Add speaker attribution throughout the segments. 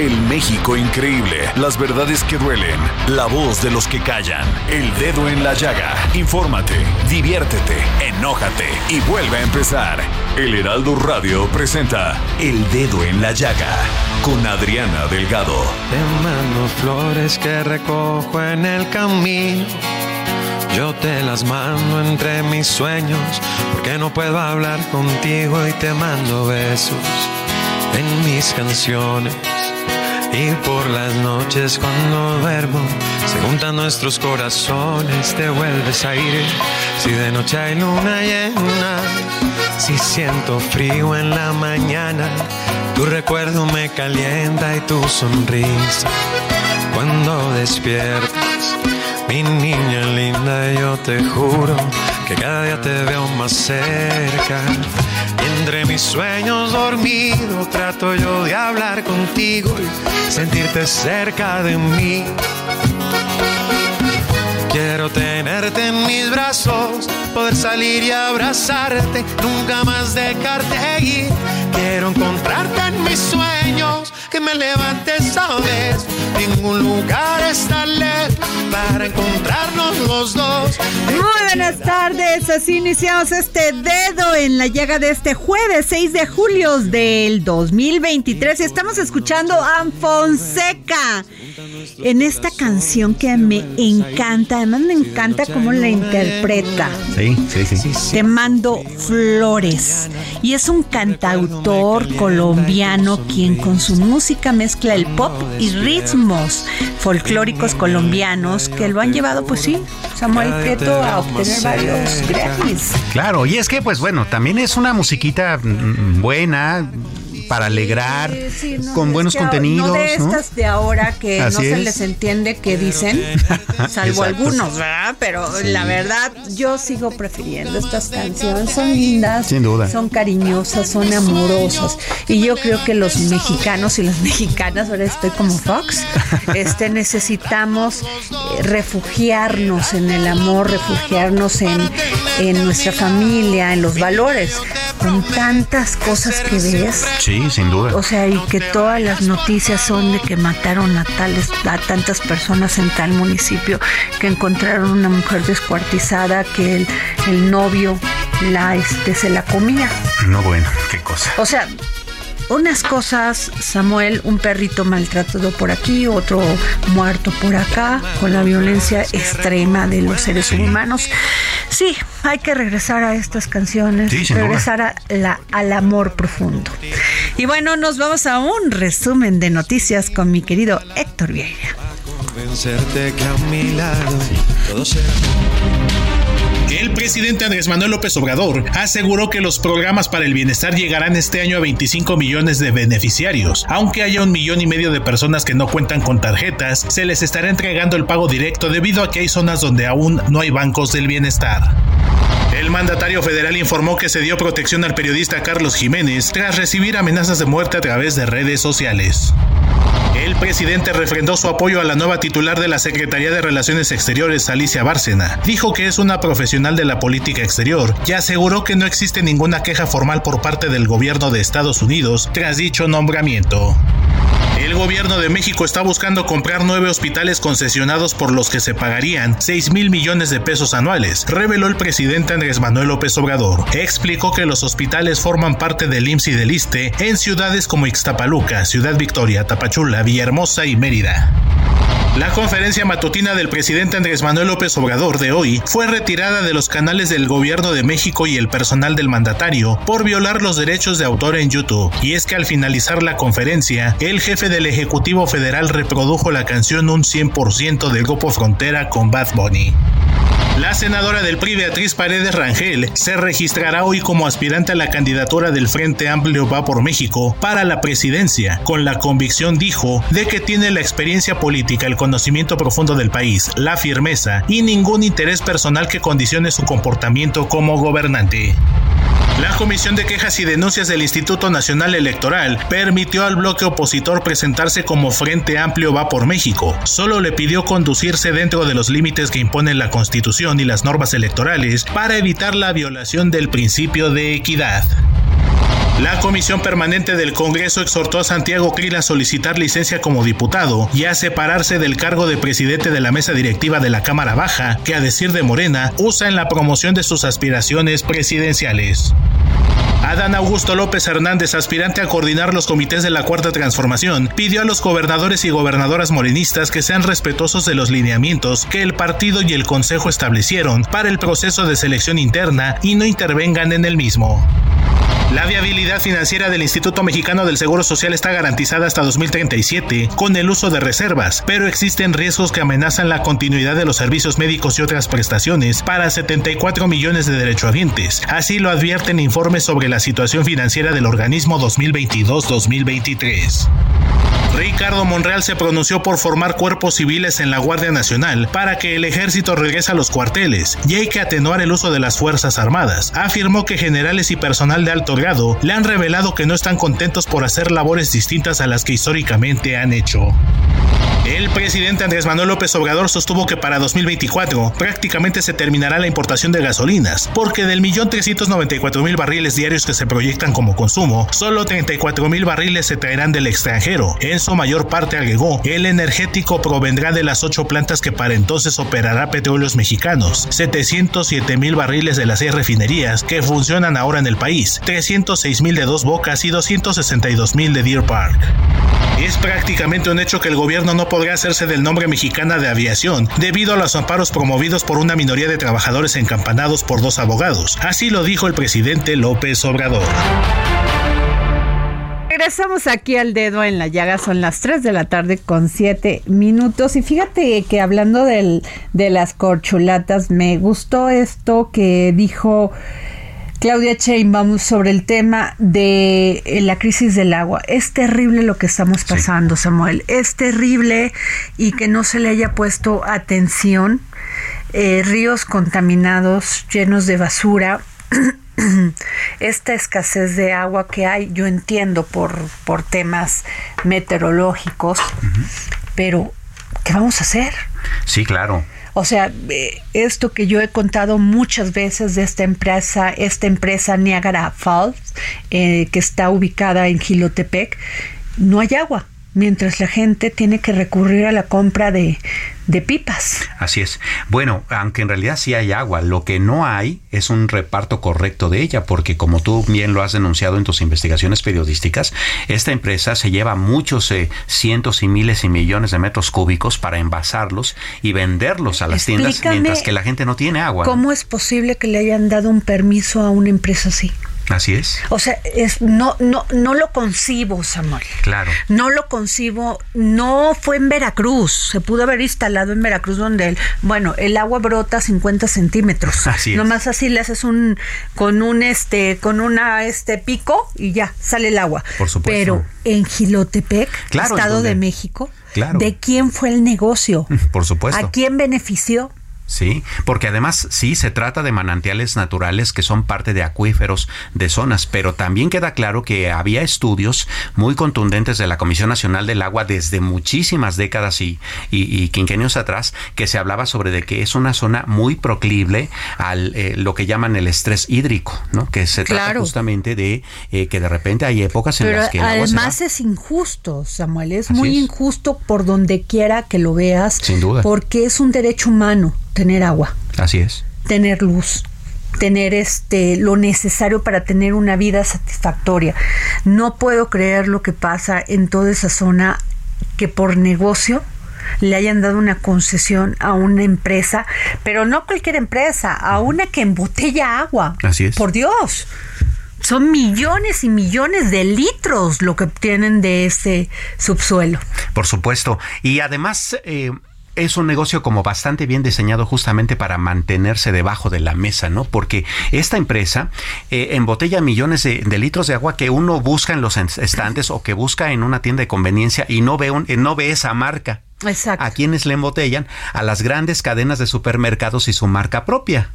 Speaker 1: El México increíble. Las verdades que duelen. La voz de los que callan. El dedo en la llaga. Infórmate, diviértete, enójate y vuelve a empezar. El Heraldo Radio presenta El Dedo en la Llaga con Adriana Delgado.
Speaker 2: Te mando flores que recojo en el camino. Yo te las mando entre mis sueños porque no puedo hablar contigo y te mando besos en mis canciones. Y por las noches cuando duermo, se juntan nuestros corazones, te vuelves a ir. Si de noche hay luna llena, si siento frío en la mañana, tu recuerdo me calienta y tu sonrisa. Cuando despiertas, mi niña linda, yo te juro que cada día te veo más cerca. Entre mis sueños dormido trato yo de hablar contigo y sentirte cerca de mí. Quiero tenerte en mis brazos, poder salir y abrazarte, nunca más dejarte ir. Quiero encontrarte en mis sueños, que me levantes a vez. Ningún lugar está lejos para encontrarnos los dos.
Speaker 3: Muy buenas tardes, así iniciamos este dedo en la llaga de este jueves 6 de julio del 2023 y estamos escuchando a Fonseca en esta canción que me encanta, además me encanta cómo la interpreta.
Speaker 4: Sí, sí, sí.
Speaker 3: Te mando flores. Y es un cantautor colombiano quien con su música mezcla el pop y ritmos folclóricos colombianos que lo han llevado, pues sí, Samuel Prieto a obtener varios Grammys.
Speaker 4: Claro, y es que, pues bueno, también es una musiquita mm, buena para alegrar,
Speaker 3: Sí, sí, no,
Speaker 4: con buenos
Speaker 3: que
Speaker 4: contenidos.
Speaker 3: No de
Speaker 4: ¿no?
Speaker 3: estas de ahora que
Speaker 4: Así
Speaker 3: no se
Speaker 4: es.
Speaker 3: les entiende qué dicen, salvo
Speaker 4: Exacto.
Speaker 3: algunos, ¿verdad? Pero la verdad, yo sigo prefiriendo estas canciones. Son lindas,
Speaker 4: Sin duda.
Speaker 3: son cariñosas, son amorosas. Y yo creo que los mexicanos y las mexicanas, ahora estoy como Fox, este, necesitamos eh, refugiarnos en el amor, refugiarnos en, en nuestra familia, en los valores. Con tantas cosas que ves,
Speaker 4: Sí, sin duda.
Speaker 3: o sea, y que todas las noticias son de que mataron a tales, a tantas personas en tal municipio, que encontraron una mujer descuartizada, que el, el novio la este se la comía.
Speaker 4: No, bueno, qué cosa.
Speaker 3: O sea, unas cosas, Samuel, un perrito maltratado por aquí, otro muerto por acá, con la violencia extrema de los seres humanos. Sí, hay que regresar a estas canciones,
Speaker 4: Sí,
Speaker 3: regresar a la- al amor profundo. Y bueno, nos vamos a un resumen de noticias con mi querido Héctor Vieira.
Speaker 2: Convencerte
Speaker 5: El presidente Andrés Manuel López Obrador aseguró que los programas para el bienestar llegarán este año a 25 millones de beneficiarios. Aunque haya un millón y medio de personas que no cuentan con tarjetas, se les estará entregando el pago directo debido a que hay zonas donde aún no hay bancos del bienestar. El mandatario federal informó que se dio protección al periodista Carlos Jiménez tras recibir amenazas de muerte a través de redes sociales. El presidente refrendó su apoyo a la nueva titular de la Secretaría de Relaciones Exteriores, Alicia Bárcena. Dijo que es una profesional de la política exterior y aseguró que no existe ninguna queja formal por parte del gobierno de Estados Unidos tras dicho nombramiento. El gobierno de México está buscando comprar nueve hospitales concesionados por los que se pagarían 6 mil millones de pesos anuales, reveló el presidente Andrés Manuel López Obrador. Explicó que los hospitales forman parte del IMSS y del ISTE en ciudades como Ixtapaluca, Ciudad Victoria, Tapachula, Villahermosa y Mérida. La conferencia matutina del presidente Andrés Manuel López Obrador de hoy fue retirada de los canales del gobierno de México y el personal del mandatario por violar los derechos de autor en YouTube. Y es que al finalizar la conferencia, el jefe del Ejecutivo Federal reprodujo la canción Un 100% del grupo Frontera con Bad Bunny. La senadora del PRI Beatriz Paredes Rangel se registrará hoy como aspirante a la candidatura del Frente Amplio Va por México para la presidencia, con la convicción, dijo, de que tiene la experiencia política, el conocimiento profundo del país, la firmeza y ningún interés personal que condicione su comportamiento como gobernante. La Comisión de Quejas y Denuncias del Instituto Nacional Electoral permitió al bloque opositor presentarse como Frente Amplio Va por México. Solo le pidió conducirse dentro de los límites que imponen la Constitución y las normas electorales para evitar la violación del principio de equidad. La Comisión Permanente del Congreso exhortó a Santiago Krill a solicitar licencia como diputado y a separarse del cargo de presidente de la mesa directiva de la Cámara Baja, que a decir de Morena usa en la promoción de sus aspiraciones presidenciales. Adán Augusto López Hernández, aspirante a coordinar los comités de la Cuarta Transformación, pidió a los gobernadores y gobernadoras morenistas que sean respetuosos de los lineamientos que el partido y el Consejo establecieron para el proceso de selección interna y no intervengan en el mismo. La viabilidad financiera del Instituto Mexicano del Seguro Social está garantizada hasta 2037 con el uso de reservas, pero existen riesgos que amenazan la continuidad de los servicios médicos y otras prestaciones para 74 millones de derechohabientes. Así lo advierten informes sobre la situación financiera del organismo 2022-2023. Ricardo Monreal se pronunció por formar cuerpos civiles en la Guardia Nacional para que el ejército regrese a los cuarteles y hay que atenuar el uso de las Fuerzas Armadas. Afirmó que generales y personal de alto grado le han revelado que no están contentos por hacer labores distintas a las que históricamente han hecho. El presidente Andrés Manuel López Obrador sostuvo que para 2024 prácticamente se terminará la importación de gasolinas, porque del millón mil barriles diarios que se proyectan como consumo, solo 34 mil barriles se traerán del extranjero. En su mayor parte agregó, el energético provendrá de las ocho plantas que para entonces operará petróleos mexicanos, 707 mil barriles de las seis refinerías que funcionan ahora en el país, 306 mil de dos bocas y 262 mil de Deer Park. Es prácticamente un hecho que el gobierno no podrá hacerse del nombre mexicana de aviación debido a los amparos promovidos por una minoría de trabajadores encampanados por dos abogados. Así lo dijo el presidente López Obrador.
Speaker 3: Regresamos aquí al dedo en la llaga, son las 3 de la tarde con 7 minutos y fíjate que hablando de las corchulatas, me gustó esto que dijo Claudia vamos sobre el tema de eh, la crisis del agua. Es terrible lo que estamos pasando, Samuel. Es terrible y que no se le haya puesto atención. Eh, ríos contaminados, llenos de basura. Esta escasez de agua que hay, yo entiendo por, por temas meteorológicos, pero ¿qué vamos a hacer?
Speaker 4: Sí, claro.
Speaker 3: O sea, eh, esto que yo he contado muchas veces de esta empresa, esta empresa Niagara Falls, eh, que está ubicada en Gilotepec, no hay agua mientras la gente tiene que recurrir a la compra de, de pipas.
Speaker 4: Así es. Bueno, aunque en realidad sí hay agua, lo que no hay es un reparto correcto de ella, porque como tú bien lo has denunciado en tus investigaciones periodísticas, esta empresa se lleva muchos eh, cientos y miles y millones de metros cúbicos para envasarlos y venderlos a las tiendas mientras que la gente no tiene agua.
Speaker 3: ¿Cómo es posible que le hayan dado un permiso a una empresa así?
Speaker 4: Así es.
Speaker 3: O sea, es, no, no, no lo concibo, Samuel.
Speaker 4: Claro.
Speaker 3: No lo concibo. No fue en Veracruz. Se pudo haber instalado en Veracruz donde, el, bueno, el agua brota 50 centímetros.
Speaker 4: Así es.
Speaker 3: Nomás así le haces un, con un, este, con una, este pico y ya sale el agua.
Speaker 4: Por supuesto.
Speaker 3: Pero en Gilotepec, Estado de México,
Speaker 4: claro.
Speaker 3: ¿de quién fue el negocio?
Speaker 4: Por supuesto.
Speaker 3: ¿A quién benefició?
Speaker 4: Sí, porque además sí se trata de manantiales naturales que son parte de acuíferos de zonas, pero también queda claro que había estudios muy contundentes de la Comisión Nacional del Agua desde muchísimas décadas y, y, quinquenios atrás que se hablaba sobre de que es una zona muy proclible al eh, lo que llaman el estrés hídrico, ¿no? Que se trata justamente de eh, que de repente hay épocas en las que el agua
Speaker 3: además es injusto, Samuel, es muy injusto por donde quiera que lo veas,
Speaker 4: sin duda,
Speaker 3: porque es un derecho humano tener agua.
Speaker 4: Así es.
Speaker 3: Tener luz tener este lo necesario para tener una vida satisfactoria. No puedo creer lo que pasa en toda esa zona que por negocio le hayan dado una concesión a una empresa, pero no cualquier empresa, a una que embotella agua.
Speaker 4: Así es.
Speaker 3: Por Dios. Son millones y millones de litros lo que obtienen de ese subsuelo.
Speaker 4: Por supuesto. Y además, eh, es un negocio como bastante bien diseñado justamente para mantenerse debajo de la mesa, ¿no? Porque esta empresa eh, embotella millones de, litros de agua que uno busca en los estantes o que busca en una tienda de conveniencia y no ve, un, eh, no ve esa marca.
Speaker 3: Exacto.
Speaker 4: A quienes le embotellan a las grandes cadenas de supermercados y su marca propia.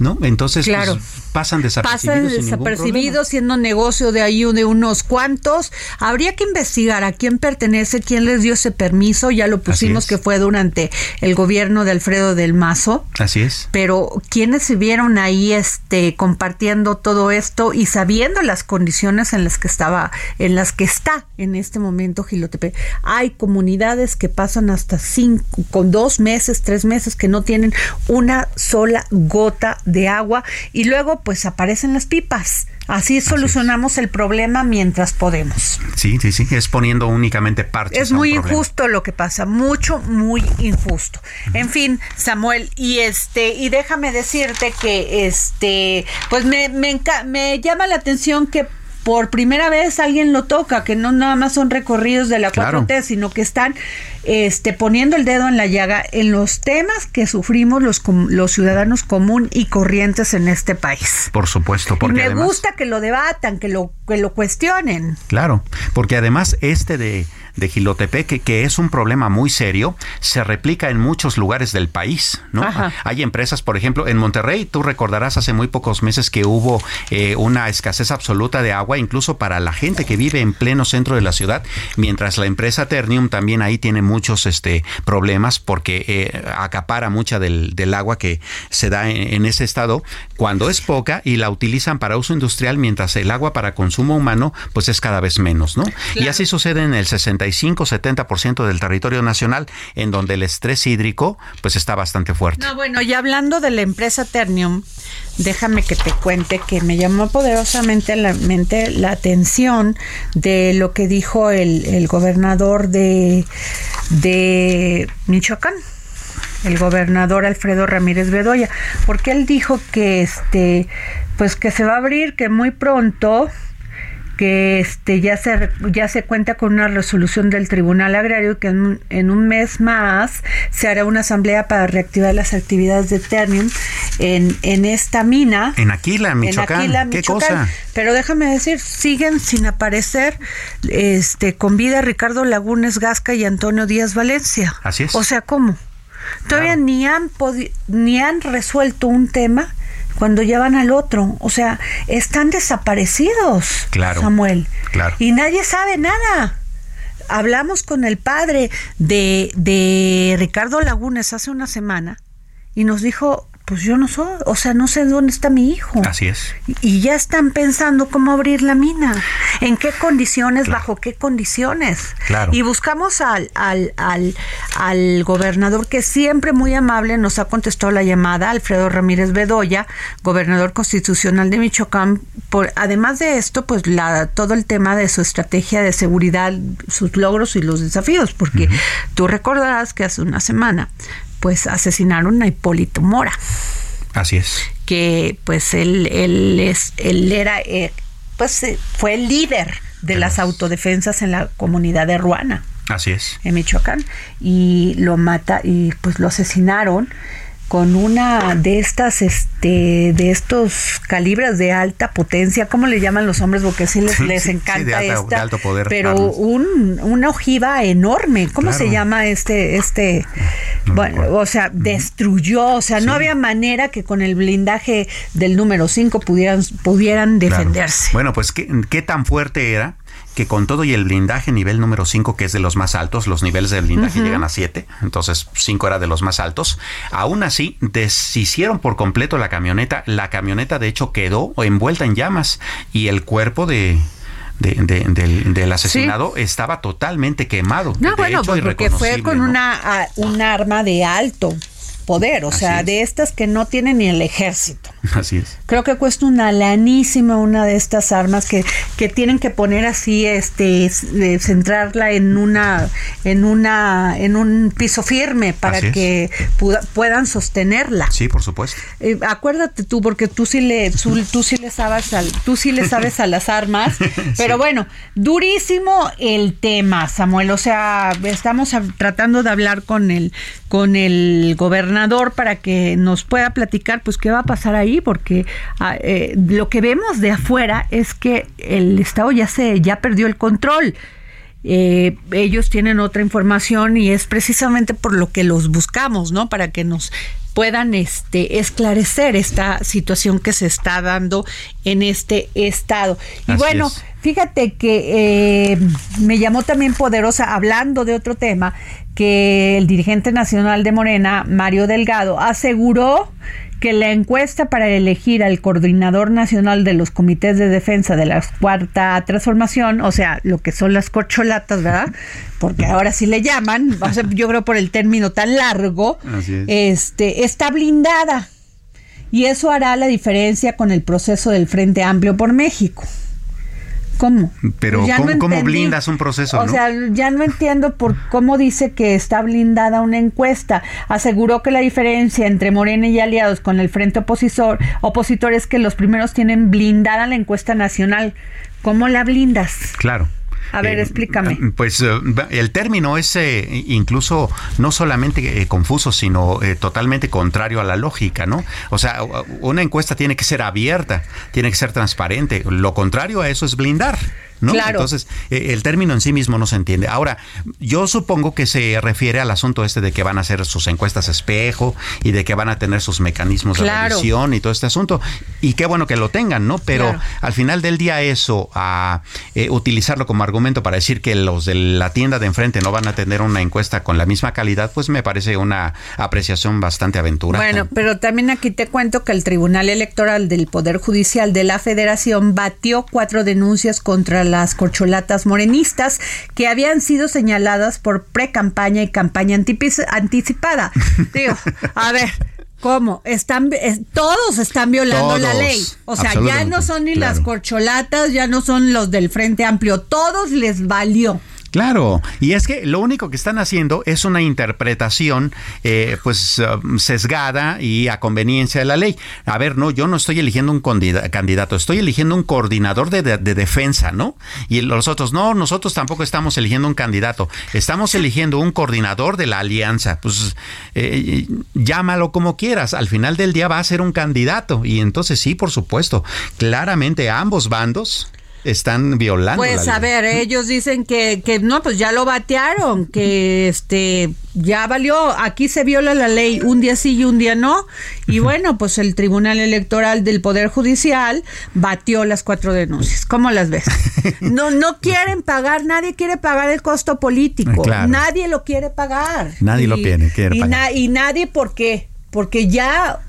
Speaker 4: ¿No? Entonces pues, pasan desapercibidos.
Speaker 3: Pasan desapercibidos siendo negocio de ahí de unos cuantos. Habría que investigar a quién pertenece, quién les dio ese permiso. Ya lo pusimos que fue durante el gobierno de Alfredo del Mazo.
Speaker 4: Así es.
Speaker 3: Pero quiénes se vieron ahí este compartiendo todo esto y sabiendo las condiciones en las que estaba, en las que está en este momento Gilotepe. Hay comunidades que pasan hasta cinco, con dos meses, tres meses que no tienen una sola gota de agua y luego pues aparecen las pipas. Así solucionamos el problema mientras podemos.
Speaker 4: Sí, sí, sí, es poniendo únicamente parches.
Speaker 3: Es muy injusto lo que pasa, mucho, muy injusto. En fin, Samuel, y este, y déjame decirte que este, pues me, me, me llama la atención que por primera vez alguien lo toca, que no nada más son recorridos de la 4T, sino que están este, poniendo el dedo en la llaga en los temas que sufrimos los, los ciudadanos común y corrientes en este país.
Speaker 4: Por supuesto, porque
Speaker 3: me gusta que lo debatan, que lo, que lo cuestionen.
Speaker 4: Claro, porque además este de de Gilotepec, que, es un problema muy serio, se replica en muchos lugares del país. ¿no? Hay empresas, por ejemplo, en Monterrey, tú recordarás hace muy pocos meses que hubo eh, una escasez absoluta de agua, incluso para la gente que vive en pleno centro de la ciudad, mientras la empresa Ternium también ahí tiene muchos este, problemas porque eh, acapara mucha del, agua que se da en, ese estado cuando es poca y la utilizan para uso industrial, mientras el agua para consumo humano pues es cada vez menos, ¿no? Y así sucede en el 60 65-70% del territorio nacional, en donde el estrés hídrico pues está bastante fuerte.
Speaker 3: No, bueno, y hablando de la empresa Ternium, déjame que te cuente que me llamó poderosamente la mente la atención de lo que dijo el, el gobernador de, de Michoacán el gobernador Alfredo Ramírez Bedoya, porque él dijo que este pues que se va a abrir que muy pronto que este ya se ya se cuenta con una resolución del Tribunal Agrario que en un, mes más se hará una asamblea para reactivar las actividades de Ternium en, en esta mina.
Speaker 4: En Aquila, Michoacán. En Aquila, ¿Qué cosa?
Speaker 3: Pero déjame decir, siguen sin aparecer este con vida Ricardo Lagunes Gasca y Antonio Díaz Valencia.
Speaker 4: Así es.
Speaker 3: O sea, ¿cómo? Todavía ni han ni han resuelto un tema cuando ya van al otro. O sea, están desaparecidos,
Speaker 4: claro,
Speaker 3: Samuel.
Speaker 4: Claro.
Speaker 3: Y nadie sabe nada. Hablamos con el padre de, de Ricardo Lagunes hace una semana y nos dijo, pues yo no soy, o sea, no sé dónde está mi hijo.
Speaker 4: Así es.
Speaker 3: Y ya están pensando cómo abrir la mina, en qué condiciones, bajo qué condiciones.
Speaker 4: Claro.
Speaker 3: Y buscamos al, al, al, al gobernador que siempre muy amable nos ha contestado la llamada, Alfredo Ramírez Bedoya, gobernador constitucional de Michoacán. Por, además de esto, pues la, todo el tema de su estrategia de seguridad, sus logros y los desafíos, porque tú recordarás que hace una semana pues asesinaron a Hipólito Mora.
Speaker 4: Así es.
Speaker 3: Que pues él, él, es, él era, eh, pues eh, fue el líder de las autodefensas en la comunidad de Ruana.
Speaker 4: Así es.
Speaker 3: En Michoacán. Y lo mata y pues lo asesinaron con una de estas, este, de estos calibres de alta potencia, ¿cómo le llaman los hombres? Porque sí les, les encanta esta,
Speaker 4: alto poder,
Speaker 3: pero un, una ojiva enorme, ¿cómo se llama este, este? bueno, o sea, destruyó, o sea, no había manera que con el blindaje del número 5 pudieran, pudieran defenderse.
Speaker 4: Bueno, pues ¿qué, qué tan fuerte era que con todo y el blindaje nivel número 5, que es de los más altos, los niveles de blindaje llegan a 7, entonces 5 era de los más altos, aún así deshicieron por completo la camioneta, la camioneta de hecho quedó envuelta en llamas y el cuerpo de, del, asesinado estaba totalmente quemado.
Speaker 3: No, bueno, pues porque fue con una, un arma de alto poder, o sea, de estas que no tienen ni el ejército.
Speaker 4: Así es.
Speaker 3: Creo que cuesta una lanísima una de estas armas que, que tienen que poner así, este, centrarla en una, en una, en un piso firme para que puedan sostenerla.
Speaker 4: Sí, por supuesto.
Speaker 3: Eh, acuérdate tú, porque tú sí le, tú, sí le sabes, al, tú sí le sabes a las armas, pero bueno, durísimo el tema, Samuel. O sea, estamos tratando de hablar con el, con el gobernador para que nos pueda platicar, pues qué va a pasar ahí porque ah, eh, lo que vemos de afuera es que el Estado ya se ya perdió el control. Eh, ellos tienen otra información y es precisamente por lo que los buscamos, ¿no? Para que nos puedan este, esclarecer esta situación que se está dando en este estado. Y bueno, fíjate que eh, me llamó también poderosa, hablando de otro tema, que el dirigente nacional de Morena, Mario Delgado, aseguró que la encuesta para elegir al coordinador nacional de los comités de defensa de la cuarta transformación, o sea, lo que son las corcholatas, ¿verdad? Porque ahora sí le llaman, yo creo por el término tan largo, este, está blindada. Y eso hará la diferencia con el proceso del Frente Amplio por México. ¿Cómo?
Speaker 4: Pero ¿cómo, blindas un proceso?
Speaker 3: O sea, ya no entiendo por cómo dice que está blindada una encuesta. Aseguró que la diferencia entre Morena y aliados con el frente opositor, opositor es que los primeros tienen blindada la encuesta nacional. ¿Cómo la blindas?
Speaker 4: Claro.
Speaker 3: A ver, eh, explícame.
Speaker 4: Pues eh, el término es eh, incluso no solamente confuso, sino totalmente contrario a la lógica, ¿no? O sea, una encuesta tiene que ser abierta, tiene que ser transparente. Lo contrario a eso es blindar. Entonces, eh, el término en sí mismo no se entiende. Ahora, yo supongo que se refiere al asunto este de que van a hacer sus encuestas espejo y de que van a tener sus mecanismos de revisión y todo este asunto. Y qué bueno que lo tengan, ¿no? Pero al final del día eso, a eh, utilizarlo como argumento para decir que los de la tienda de enfrente no van a tener una encuesta con la misma calidad, pues me parece una apreciación bastante aventurada.
Speaker 3: Bueno, pero también aquí te cuento que el Tribunal Electoral del Poder Judicial de la Federación batió cuatro denuncias contra las corcholatas morenistas que habían sido señaladas por pre-campaña y campaña anticipada. Digo, a ver, ¿Cómo? Están, todos están violando la ley. O sea, ya no son ni las corcholatas, ya no son los del Frente Amplio. Todos les valió.
Speaker 4: Claro, y es que lo único que están haciendo es una interpretación eh, pues um, sesgada y a conveniencia de la ley. A ver, no, yo no estoy eligiendo un candidato, estoy eligiendo un coordinador de, defensa, ¿no? Y los otros, no, nosotros tampoco estamos eligiendo un candidato, estamos eligiendo un coordinador de la alianza. Pues eh, llámalo como quieras, al final del día va a ser un candidato. Y entonces sí, por supuesto, claramente ambos bandos están violando.
Speaker 3: Pues a ver, ellos dicen que, que no, pues ya lo batearon, que este ya valió, aquí se viola la ley un día sí y un día no, y bueno, pues el Tribunal Electoral del Poder Judicial batió las cuatro denuncias. ¿Cómo las ves? No, no quieren pagar, nadie quiere pagar el costo político, nadie lo quiere pagar.
Speaker 4: Nadie lo quiere, quiere
Speaker 3: pagar. y nadie, ¿por qué? Porque ya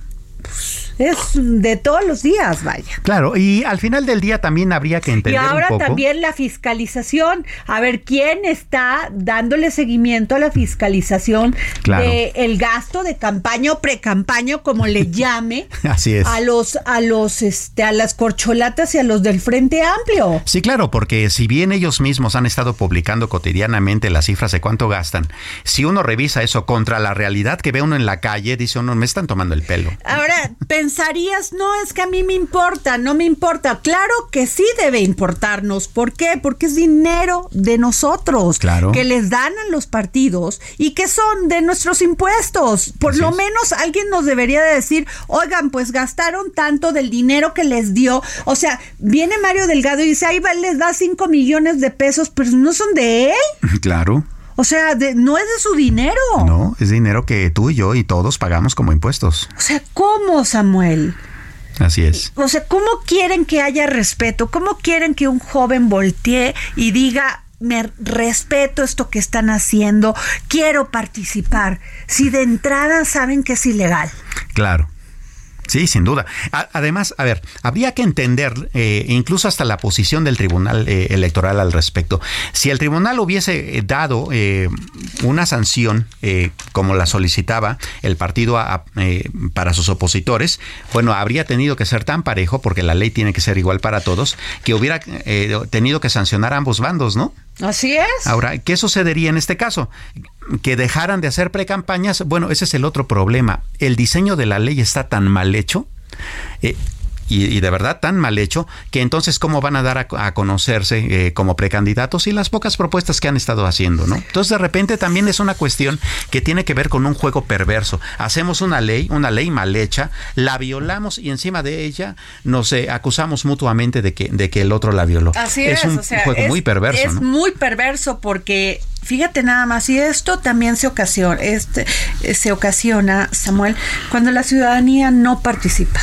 Speaker 3: es de todos los días, vaya.
Speaker 4: Claro, y al final del día también habría que entender.
Speaker 3: Y ahora también la fiscalización. A ver, ¿quién está dándole seguimiento a la fiscalización de el gasto de campaña o precampaña, como le llame?
Speaker 4: Así es.
Speaker 3: A los, a los, este, a las corcholatas y a los del Frente Amplio.
Speaker 4: Sí, claro, porque si bien ellos mismos han estado publicando cotidianamente las cifras de cuánto gastan, si uno revisa eso contra la realidad que ve uno en la calle, dice uno, me están tomando el pelo.
Speaker 3: Ahora, pensarías, no, es que a mí me importa, no me importa. Claro que sí debe importarnos. ¿Por qué? Porque es dinero de nosotros
Speaker 4: Claro.
Speaker 3: que les dan a los partidos y que son de nuestros impuestos. Por
Speaker 4: Así
Speaker 3: lo
Speaker 4: es.
Speaker 3: menos alguien nos debería de decir, oigan, pues gastaron tanto del dinero que les dio. O sea, viene Mario Delgado y dice, ahí va, les da 5 millones de pesos, pero no son de él.
Speaker 4: Claro.
Speaker 3: O sea, de- no es de su dinero.
Speaker 4: No, es dinero que tú y yo y todos pagamos como impuestos.
Speaker 3: O sea, ¿cómo, Samuel?
Speaker 4: Así es.
Speaker 3: O sea, ¿cómo quieren que haya respeto? ¿Cómo quieren que un joven voltee y diga, me respeto esto que están haciendo, quiero participar? Si de entrada saben que es ilegal.
Speaker 4: Claro. Sí, sin duda. Además, a ver, habría que entender eh, incluso hasta la posición del Tribunal eh, Electoral al respecto. Si el Tribunal hubiese eh, dado eh, una sanción eh, como la solicitaba el partido para sus opositores, bueno, habría tenido que ser tan parejo, porque la ley tiene que ser igual para todos, que hubiera tenido que sancionar ambos bandos, ¿no?
Speaker 3: Así es.
Speaker 4: Ahora, ¿qué sucedería en este caso? Que dejaran de hacer precampañas. Bueno, ese es el otro problema. El diseño de la ley está tan mal hecho. eh, y, y de verdad tan mal hecho que entonces cómo van a dar a, a conocerse eh, como precandidatos y las pocas propuestas que han estado haciendo, ¿no? Entonces de repente también es una cuestión que tiene que ver con un juego perverso. Hacemos una ley, una ley mal hecha, la violamos y encima de ella nos eh, acusamos mutuamente de que, de que el otro la violó.
Speaker 3: Así es,
Speaker 4: un
Speaker 3: o sea,
Speaker 4: juego
Speaker 3: es,
Speaker 4: muy perverso,
Speaker 3: Es
Speaker 4: ¿no?
Speaker 3: muy perverso porque fíjate nada más y esto también se ocasiona, este se ocasiona, Samuel, cuando la ciudadanía no participa.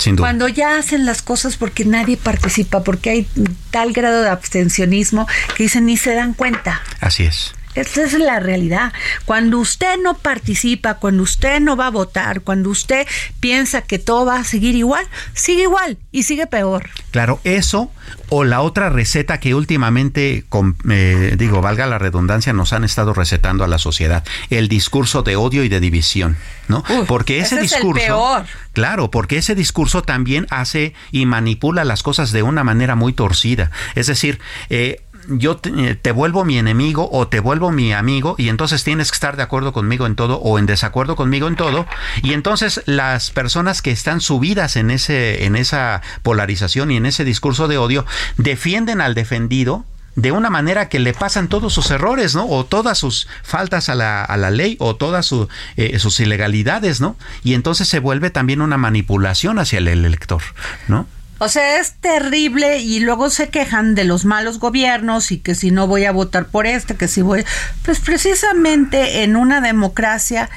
Speaker 4: Sin duda.
Speaker 3: Cuando ya hacen las cosas porque nadie participa, porque hay tal grado de abstencionismo que dicen ni se dan cuenta.
Speaker 4: Así es.
Speaker 3: Esa es la realidad. Cuando usted no participa, cuando usted no va a votar, cuando usted piensa que todo va a seguir igual, sigue igual y sigue peor.
Speaker 4: Claro, eso o la otra receta que últimamente, con- eh, digo, valga la redundancia, nos han estado recetando a la sociedad, el discurso de odio y de división, ¿no? Porque ese,
Speaker 3: ese es el
Speaker 4: discurso,
Speaker 3: peor.
Speaker 4: claro, porque ese discurso también hace y manipula las cosas de una manera muy torcida. Es decir, eh, yo te, eh, te vuelvo mi enemigo o te vuelvo mi amigo y entonces tienes que estar de acuerdo conmigo en todo o en desacuerdo conmigo en todo y entonces las personas que están subidas en ese en esa polarización y en ese discurso de odio defienden al defendido de una manera que le pasan todos sus errores, ¿no? O todas sus faltas a la, a la ley o todas eh, sus ilegalidades, ¿no? Y entonces se vuelve también una manipulación hacia el elector, ¿no?
Speaker 3: O sea, es terrible y luego se quejan de los malos gobiernos y que si no voy a votar por este, que si voy... Pues precisamente en una democracia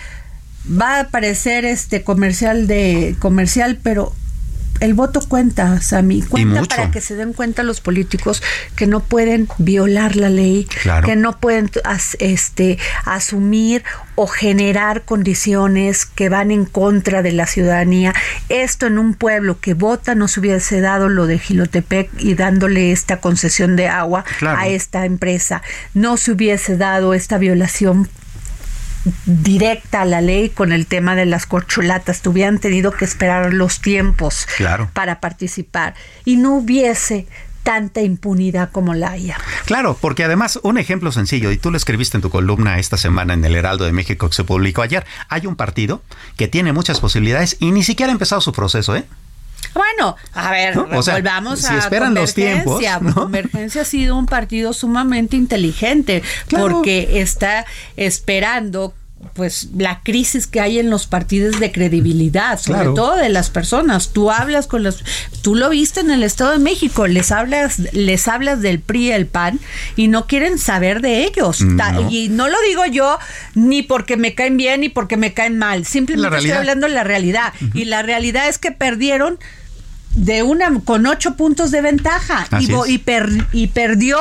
Speaker 3: va a aparecer este comercial de comercial, pero el voto cuenta, Sammy, cuenta para que se den cuenta los políticos que no pueden violar la ley,
Speaker 4: Claro.
Speaker 3: que no pueden as- este asumir o generar condiciones que van en contra de la ciudadanía. Esto en un pueblo que vota no se hubiese dado lo de Gilotepec y dándole esta concesión de agua
Speaker 4: Claro.
Speaker 3: a esta empresa. No se hubiese dado esta violación directa a la ley con el tema de las corcholatas. Hubieran tenido que esperar los tiempos
Speaker 4: Claro.
Speaker 3: para participar y no hubiese tanta impunidad como la haya.
Speaker 4: Claro, porque además un ejemplo sencillo, y tú lo escribiste en tu columna esta semana en el Heraldo de México que se publicó ayer, hay un partido que tiene muchas posibilidades y ni siquiera ha empezado su proceso, ¿eh?
Speaker 3: Bueno, a ver,
Speaker 4: ¿No? O sea,
Speaker 3: volvamos
Speaker 4: si
Speaker 3: a
Speaker 4: esperan los tiempos. ¿no?
Speaker 3: Convergencia ha sido un partido sumamente inteligente
Speaker 4: Claro.
Speaker 3: porque está esperando pues la crisis que hay en los partidos de credibilidad, sobre
Speaker 4: Claro.
Speaker 3: todo de las personas. Tú hablas con los, tú lo viste en el Estado de México, les hablas, les hablas del PRI y el PAN y no quieren saber de ellos.
Speaker 4: No.
Speaker 3: Y no lo digo yo ni porque me caen bien ni porque me caen mal, simplemente estoy hablando de la realidad. Y la realidad es que perdieron de una con ocho puntos de ventaja y, per- y perdió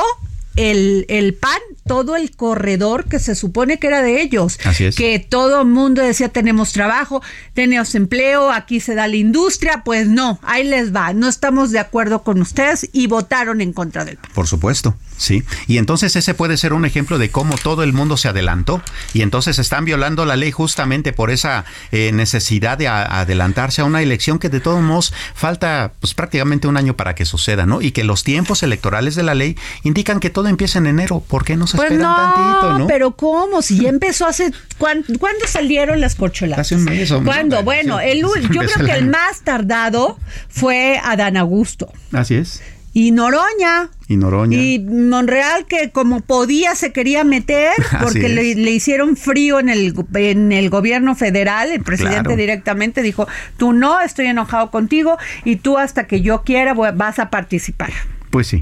Speaker 3: el, el PAN, todo el corredor que se supone que era de ellos.
Speaker 4: Así es.
Speaker 3: Que todo el mundo decía tenemos trabajo, tenemos empleo, aquí se da la industria, pues no, ahí les va, no estamos de acuerdo con ustedes y votaron en contra del PAN.
Speaker 4: Por supuesto. Sí, y entonces ese puede ser un ejemplo de cómo todo el mundo se adelantó y entonces están violando la ley justamente por esa eh, necesidad de adelantarse a una elección que de todos modos falta pues prácticamente un año para que suceda, ¿no? Y que los tiempos electorales de la ley indican que todo empieza en enero. ¿Por qué no se pues esperan tantito, no?
Speaker 3: Pero ¿cómo? Si ya empezó hace ¿cuándo, salieron las corcholatas?
Speaker 4: Hace un mes o
Speaker 3: ¿Cuándo? Bueno, el, yo creo que el más tardado fue Adán Augusto.
Speaker 4: Así es.
Speaker 3: Y Noroña.
Speaker 4: Y Noroña.
Speaker 3: Y Monreal que como podía se quería meter porque le, hicieron frío en el, en el gobierno federal. El presidente directamente dijo, tú no, estoy enojado contigo y tú hasta que yo quiera vas a participar.
Speaker 4: Pues sí.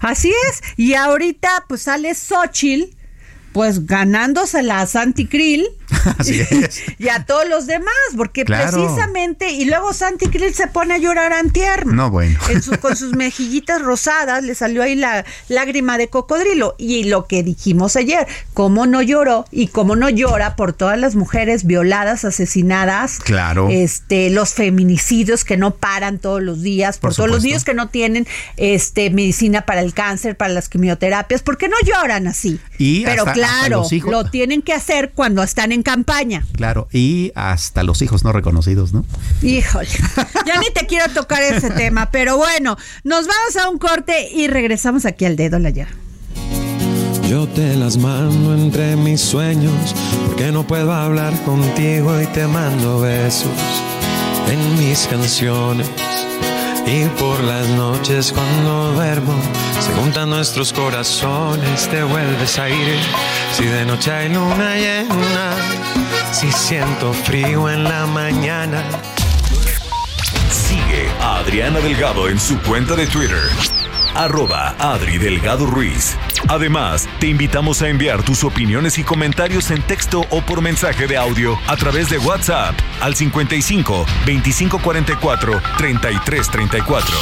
Speaker 3: Así es. Y ahorita pues sale Xochitl pues ganándosela a Santi Krill y a todos los demás, porque precisamente, y luego Santi Krill se pone a llorar antier.
Speaker 4: No, bueno.
Speaker 3: con sus mejillitas rosadas le salió ahí la lágrima de cocodrilo. Y lo que dijimos ayer, cómo no lloró y cómo no llora por todas las mujeres violadas, asesinadas.
Speaker 4: Claro.
Speaker 3: Este, los feminicidios que no paran todos los días, por, todos los niños que no tienen este medicina para el cáncer, para las quimioterapias, porque no lloran así.
Speaker 4: Y
Speaker 3: Pero claro, lo tienen que hacer cuando están en campaña.
Speaker 4: Claro, y hasta los hijos no reconocidos, ¿no?
Speaker 3: Híjole, ya ni te quiero tocar ese tema, pero bueno, nos vamos a un corte y regresamos aquí al dedo la llave.
Speaker 2: Yo te las mando entre mis sueños, porque no puedo hablar contigo y te mando besos en mis canciones. Y por las noches cuando duermo, se juntan nuestros corazones, te vuelves a ir. Si de noche hay luna llena, si siento frío en la mañana.
Speaker 1: Sigue a Adriana Delgado en su cuenta de Twitter arroba Adri Delgado Ruiz. Además, te invitamos a enviar tus opiniones y comentarios en texto o por mensaje de audio a través de WhatsApp al 55 2544 3334.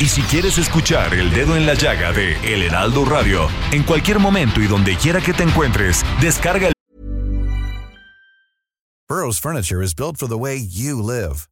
Speaker 1: Y si quieres escuchar El Dedo en la Llaga de El Heraldo Radio, en cualquier momento y donde quiera que te encuentres, descarga el.
Speaker 6: Burroughs Furniture is built for the way you live.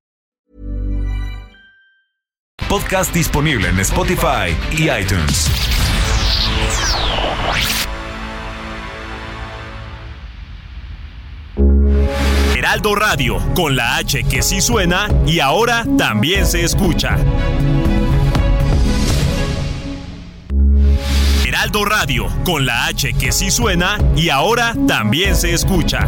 Speaker 1: Podcast disponible en Spotify y iTunes.
Speaker 7: Heraldo Radio, con la H que sí suena y ahora también se escucha. Heraldo Radio, con la H que sí suena y ahora también se escucha.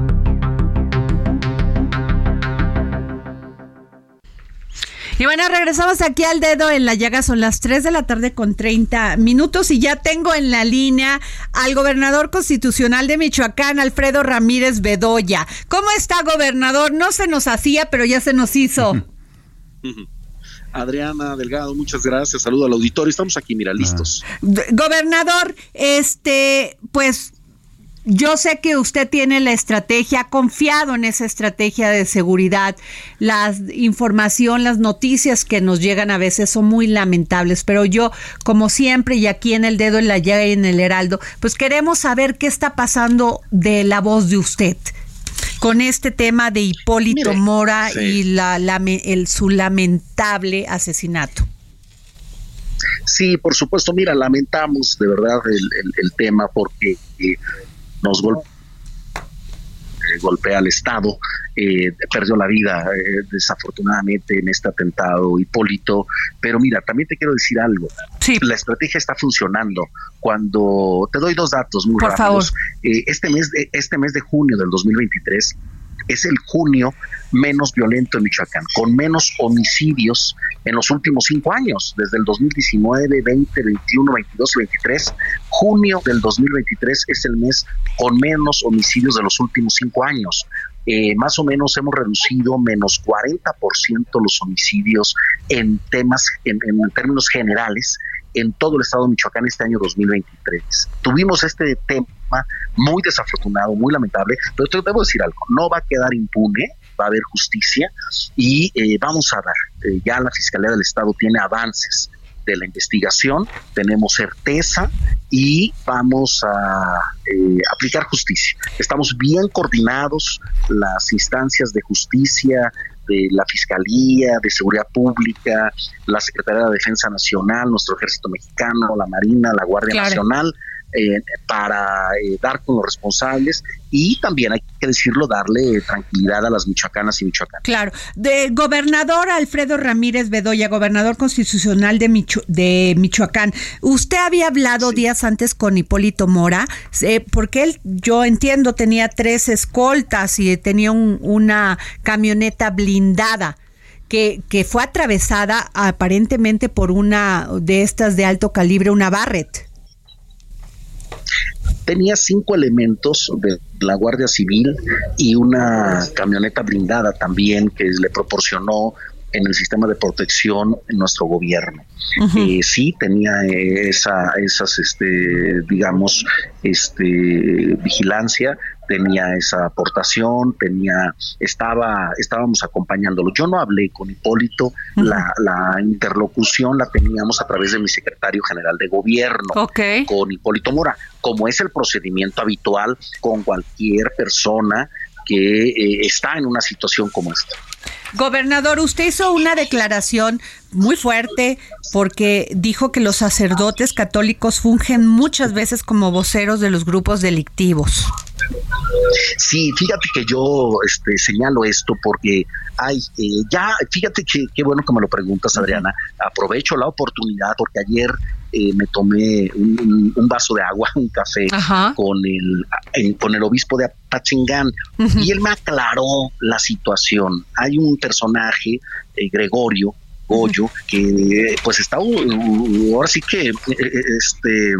Speaker 3: Y bueno, regresamos aquí al dedo en la llaga. Son las 3 de la tarde con 30 minutos y ya tengo en la línea al gobernador constitucional de Michoacán, Alfredo Ramírez Bedoya. ¿Cómo está, gobernador? No se nos hacía, pero ya se nos hizo.
Speaker 8: Adriana Delgado, muchas gracias. Saludo al auditorio. Estamos aquí, mira, listos.
Speaker 3: Gobernador, este, pues yo sé que usted tiene la estrategia, ha confiado en esa estrategia de seguridad. La información, las noticias que nos llegan a veces son muy lamentables, pero yo, como siempre, y aquí en el dedo en la llaga y en el heraldo, pues queremos saber qué está pasando de la voz de usted con este tema de Hipólito Mora y la, el, su lamentable asesinato.
Speaker 8: Sí, por supuesto, mira, lamentamos de verdad el, el tema porque eh, nos eh, golpea al Estado, eh, perdió la vida eh, desafortunadamente en este atentado Hipólito. Pero mira, también te quiero decir algo. La estrategia está funcionando. Cuando te doy dos datos muy rápidos. este mes de este mes de junio del 2023 es el junio menos violento en Michoacán, con menos homicidios en los últimos cinco años, desde el 2019, 20, 21, 22 y 23. Junio del 2023 es el mes con menos homicidios de los últimos cinco años. Eh, más o menos hemos reducido menos 40% los homicidios en temas, en, términos generales, en todo el estado de Michoacán este año 2023. Tuvimos este tema muy desafortunado, muy lamentable, pero te debo decir algo, no va a quedar impune, va a haber justicia y eh, vamos a dar, eh, ya la Fiscalía del Estado tiene avances de la investigación, tenemos certeza y vamos a eh, aplicar justicia. Estamos bien coordinados, las instancias de justicia, de la Fiscalía, de Seguridad Pública, la Secretaría de Defensa Nacional, nuestro Ejército Mexicano, la Marina, la Guardia Nacional, eh, para eh, dar con los responsables y también hay que decirlo, darle tranquilidad a las michoacanas y michoacanas.
Speaker 3: Claro. De gobernador Alfredo Ramírez Bedoya, gobernador constitucional de, de Michoacán, usted había hablado días antes con Hipólito Mora, eh, porque él, yo entiendo, tenía tres escoltas y tenía una camioneta blindada. Que, que fue atravesada aparentemente por una de estas de alto calibre, una Barrett
Speaker 8: tenía cinco elementos de la Guardia Civil y una camioneta blindada también que le proporcionó en el sistema de protección en nuestro gobierno. Eh, sí tenía esa, esas, este, digamos, este, vigilancia, tenía esa aportación, tenía, estaba, estábamos acompañándolo. Yo no hablé con Hipólito, la, interlocución la teníamos a través de mi secretario general de gobierno, con Hipólito Mora, como es el procedimiento habitual con cualquier persona que eh, está en una situación como esta.
Speaker 3: Gobernador, usted hizo una declaración muy fuerte porque dijo que los sacerdotes católicos fungen muchas veces como voceros de los grupos delictivos.
Speaker 8: Sí, fíjate que yo este, señalo esto porque hay, eh, ya, fíjate que qué bueno que me lo preguntas, Adriana. Aprovecho la oportunidad porque ayer eh, me tomé un, vaso de agua, un café con el, con el obispo de Apachingán y él me aclaró la situación. Hay un personaje, eh, Gregorio Goyo, que pues está ahora sí que este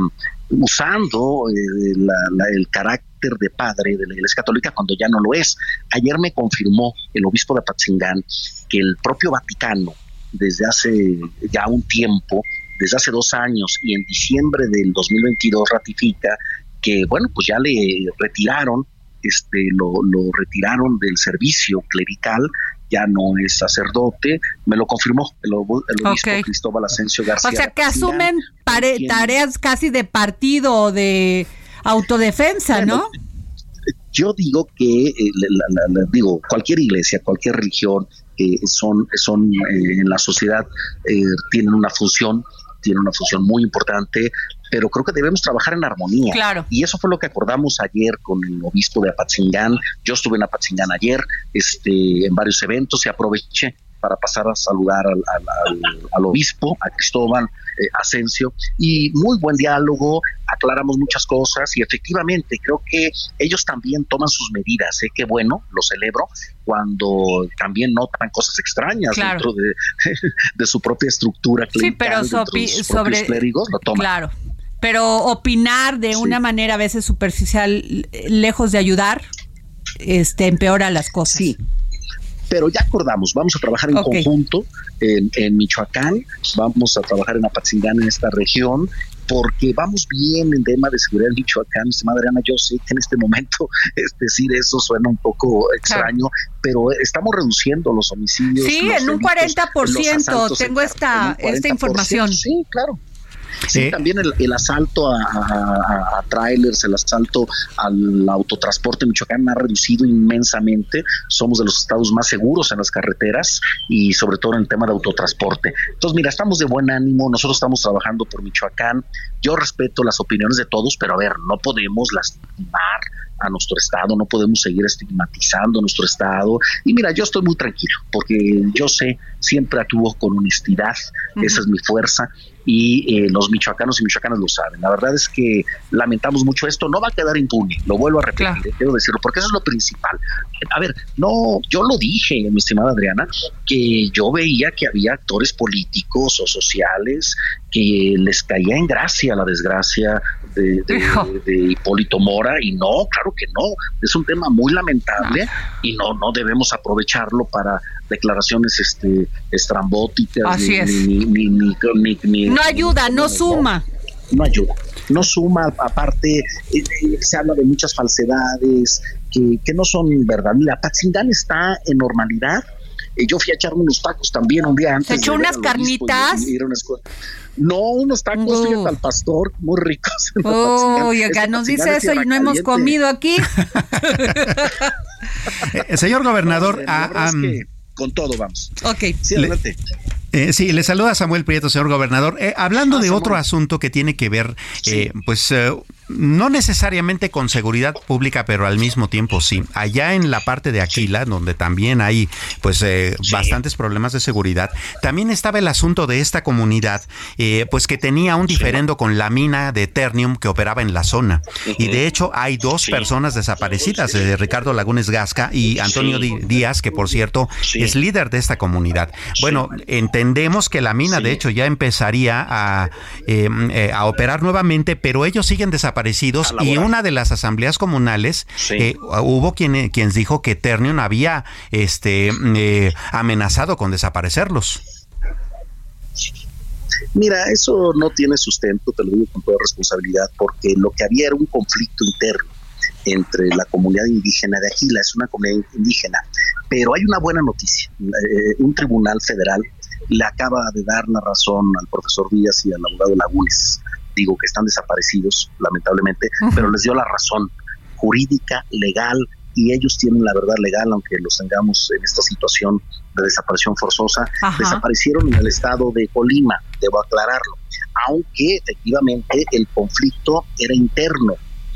Speaker 8: usando el carácter de padre de la Iglesia Católica cuando ya no lo es. Ayer me confirmó el obispo de Apatzingán que el propio Vaticano, desde hace ya un tiempo, desde hace dos años y en diciembre del 2022 ratifica que, bueno, pues ya le retiraron, este, lo, retiraron del servicio clerical ya no es sacerdote, me lo confirmó el, obispo Cristóbal Asensio García.
Speaker 3: O sea, que asumen tareas casi de partido o de autodefensa, ¿no?
Speaker 8: Yo digo que, eh, digo, cualquier iglesia, cualquier religión, eh, son, son eh, en la sociedad, tienen una función tiene una función muy importante, pero creo que debemos trabajar en armonía.
Speaker 3: Claro.
Speaker 8: Y eso fue lo que acordamos ayer con el obispo de Apatzingán. Yo estuve en Apatzingán ayer, este, en varios eventos y aproveché para pasar a saludar al, obispo, a Cristóbal eh, Asensio, y muy buen diálogo, aclaramos muchas cosas y efectivamente creo que ellos también toman sus medidas, ¿eh? qué bueno, lo celebro, cuando también notan cosas extrañas dentro de, su propia estructura
Speaker 3: sí, pero sobre,
Speaker 8: clérigos, lo toman.
Speaker 3: Claro, pero opinar de una manera a veces superficial, lejos de ayudar, este empeora las cosas.
Speaker 8: Sí, pero ya acordamos, vamos a trabajar en conjunto en, Michoacán, vamos a trabajar en Apatzingán, en esta región, porque vamos bien en tema de seguridad en Michoacán. Madre Ana, yo sé que en este momento es decir eso suena un poco extraño, pero estamos reduciendo los homicidios.
Speaker 3: Sí, en un 40%, tengo esta, esta información.
Speaker 8: Sí, claro. Sí, eh, también el, asalto a, trailers, el asalto al autotransporte en Michoacán ha reducido inmensamente. Somos de los estados más seguros en las carreteras y sobre todo en el tema de autotransporte. Entonces, mira, estamos de buen ánimo, nosotros estamos trabajando por Michoacán. Yo respeto las opiniones de todos, pero a ver, no podemos lastimar a nuestro Estado, no podemos seguir estigmatizando nuestro Estado. Y mira, yo estoy muy tranquilo porque yo sé, siempre actúo con honestidad, esa es mi fuerza y eh, los michoacanos y michoacanas lo saben. La verdad es que lamentamos mucho esto, no va a quedar impune, lo vuelvo a repetir, eh, quiero decirlo, porque eso es lo principal. A ver, no, yo lo dije, mi estimada Adriana, que yo veía que había actores políticos o sociales que les caía en gracia la desgracia de, Hipólito Mora y no, claro que no, es un tema muy lamentable y no, no debemos aprovecharlo para declaraciones este estrambóticas
Speaker 3: Así no ayuda, no suma.
Speaker 8: No, ayuda, no suma, aparte eh, se habla de muchas falsedades que, que no son verdad. Mira, Patzingán está en normalidad, eh, yo fui a echarme unos tacos también un día antes.
Speaker 3: ¿Se echó unas carnitas?
Speaker 8: no, unos tacos, uh. al pastor, muy ricos.
Speaker 3: Uy, acá nos dice eso y no hemos comido aquí.
Speaker 4: Eh, señor gobernador,
Speaker 8: con todo vamos.
Speaker 3: Ok.
Speaker 8: Sí, adelante.
Speaker 4: Eh, sí, le saluda Samuel Prieto, señor gobernador. Eh, hablando ah, de otro asunto que tiene que ver, eh, pues no necesariamente con seguridad pública, pero al mismo tiempo sí. Allá en la parte de Aquila, donde también hay pues bastantes problemas de seguridad, también estaba el asunto de esta comunidad, pues que tenía un diferendo con la mina de Eternium que operaba en la zona. Y de hecho hay dos personas desaparecidas, Ricardo Lagunes Gasca y Antonio Díaz, que por cierto es líder de esta comunidad. Bueno, entendemos que la mina, de hecho, ya empezaría a, em, eh, a operar nuevamente, pero ellos siguen desaparecidos y una de las asambleas comunales eh, hubo quien, quien dijo que Ternion había este, eh, amenazado con desaparecerlos.
Speaker 8: Mira, eso no tiene sustento, te lo digo con toda responsabilidad, porque lo que había era un conflicto interno entre la comunidad indígena de Aquila, es una comunidad indígena, pero hay una buena noticia. un tribunal federal le acaba de dar la razón al profesor Díaz y al abogado Lagunes. Digo que están desaparecidos, lamentablemente, pero les dio la razón jurídica, legal, y ellos tienen la verdad legal, aunque los tengamos en esta situación de desaparición forzosa. Desaparecieron en el estado de Colima, debo aclararlo, aunque efectivamente el conflicto era interno.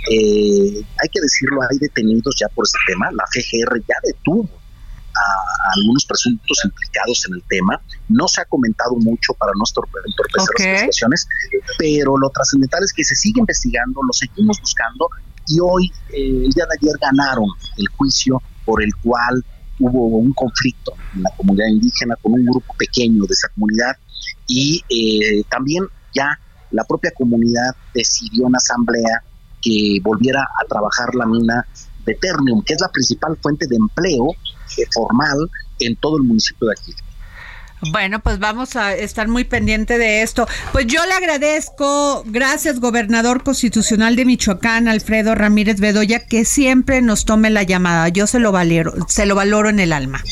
Speaker 8: Eh, hay que decirlo, hay detenidos ya por ese tema, la FGR ya detuvo a, algunos presuntos implicados en el tema. No se ha comentado mucho para no entorpecer las investigaciones, pero lo trascendental es que se sigue investigando, lo seguimos buscando y hoy, eh, el día de ayer, ganaron el juicio por el cual hubo un conflicto en la comunidad indígena con un grupo pequeño de esa comunidad y eh, también ya la propia comunidad decidió en asamblea que volviera a trabajar la mina de Ternium, que es la principal fuente de empleo formal en todo el municipio de aquí.
Speaker 3: Bueno, pues vamos a estar muy pendiente de esto. Pues yo le agradezco, gracias gobernador constitucional de Michoacán, Alfredo Ramírez Bedoya, que siempre nos tome la llamada. Yo se lo valoro, se lo valoro en el alma.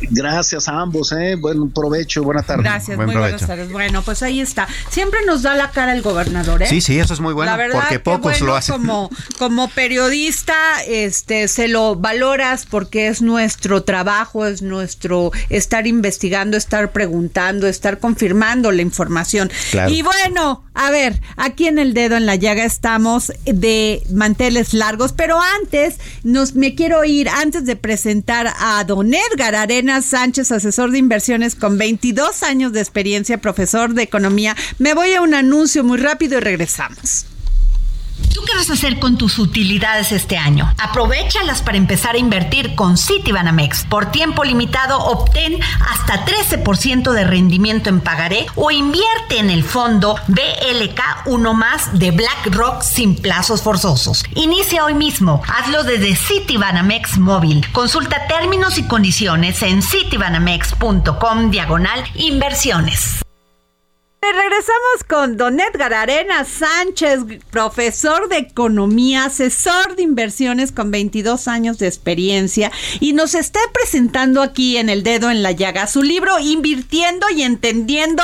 Speaker 8: Gracias a ambos, ¿eh? buen provecho, buena tarde.
Speaker 3: Gracias, muy buenas tardes. Bueno, pues ahí está. Siempre nos da la cara el gobernador, ¿eh?
Speaker 4: Sí, sí, eso es muy bueno, porque pocos lo hacen.
Speaker 3: Como, como periodista, este, se lo valoras porque es nuestro trabajo, es nuestro estar investigando, estar preguntando, estar confirmando la información. Y bueno, a ver, aquí en el dedo en la llaga estamos de manteles largos, pero antes nos me quiero ir, antes de presentar a Don Edgar Arena Sánchez, asesor de inversiones con 22 años de experiencia, profesor de economía, me voy a un anuncio muy rápido y regresamos.
Speaker 9: ¿Tú qué vas a hacer con tus utilidades este año? Aprovechalas para empezar a invertir con Citibanamex. Por tiempo limitado, obtén hasta 13% de rendimiento en pagaré o invierte en el fondo BLK 1 más de BlackRock sin plazos forzosos. Inicia hoy mismo. Hazlo desde Citibanamex móvil. Consulta términos y condiciones en citibanamex.com diagonal inversiones.
Speaker 3: Regresamos con Don Edgar Arena Sánchez, profesor de economía, asesor de inversiones con 22 años de experiencia y nos está presentando aquí en el dedo en la llaga su libro Invirtiendo y entendiendo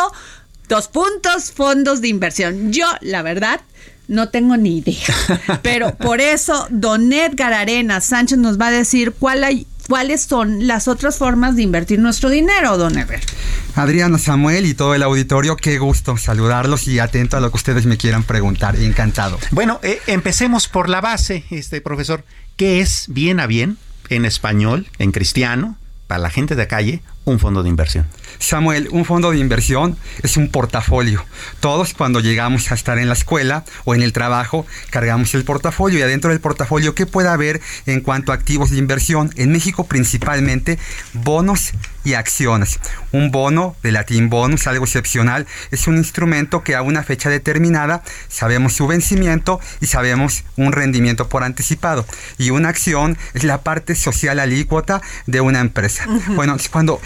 Speaker 3: dos puntos fondos de inversión. Yo, la verdad, no tengo ni idea. Pero por eso, don Edgar Arena Sánchez nos va a decir cuál hay, cuáles son las otras formas de invertir nuestro dinero, don Ever.
Speaker 10: Adriana, Samuel y todo el auditorio, qué gusto saludarlos y atento a lo que ustedes me quieran preguntar. Encantado.
Speaker 4: Bueno, eh, empecemos por la base, este profesor. ¿Qué es bien a bien en español, en cristiano, para la gente de calle, un fondo de inversión?
Speaker 10: Samuel, un fondo de inversión es un portafolio. Todos cuando llegamos a estar en la escuela o en el trabajo, cargamos el portafolio y adentro del portafolio, ¿qué puede haber en cuanto a activos de inversión? En México principalmente bonos y acciones. Un bono, de latín bonus, algo excepcional, es un instrumento que a una fecha determinada sabemos su vencimiento y sabemos un rendimiento por anticipado. Y una acción es la parte social alícuota de una empresa. Bueno, cuando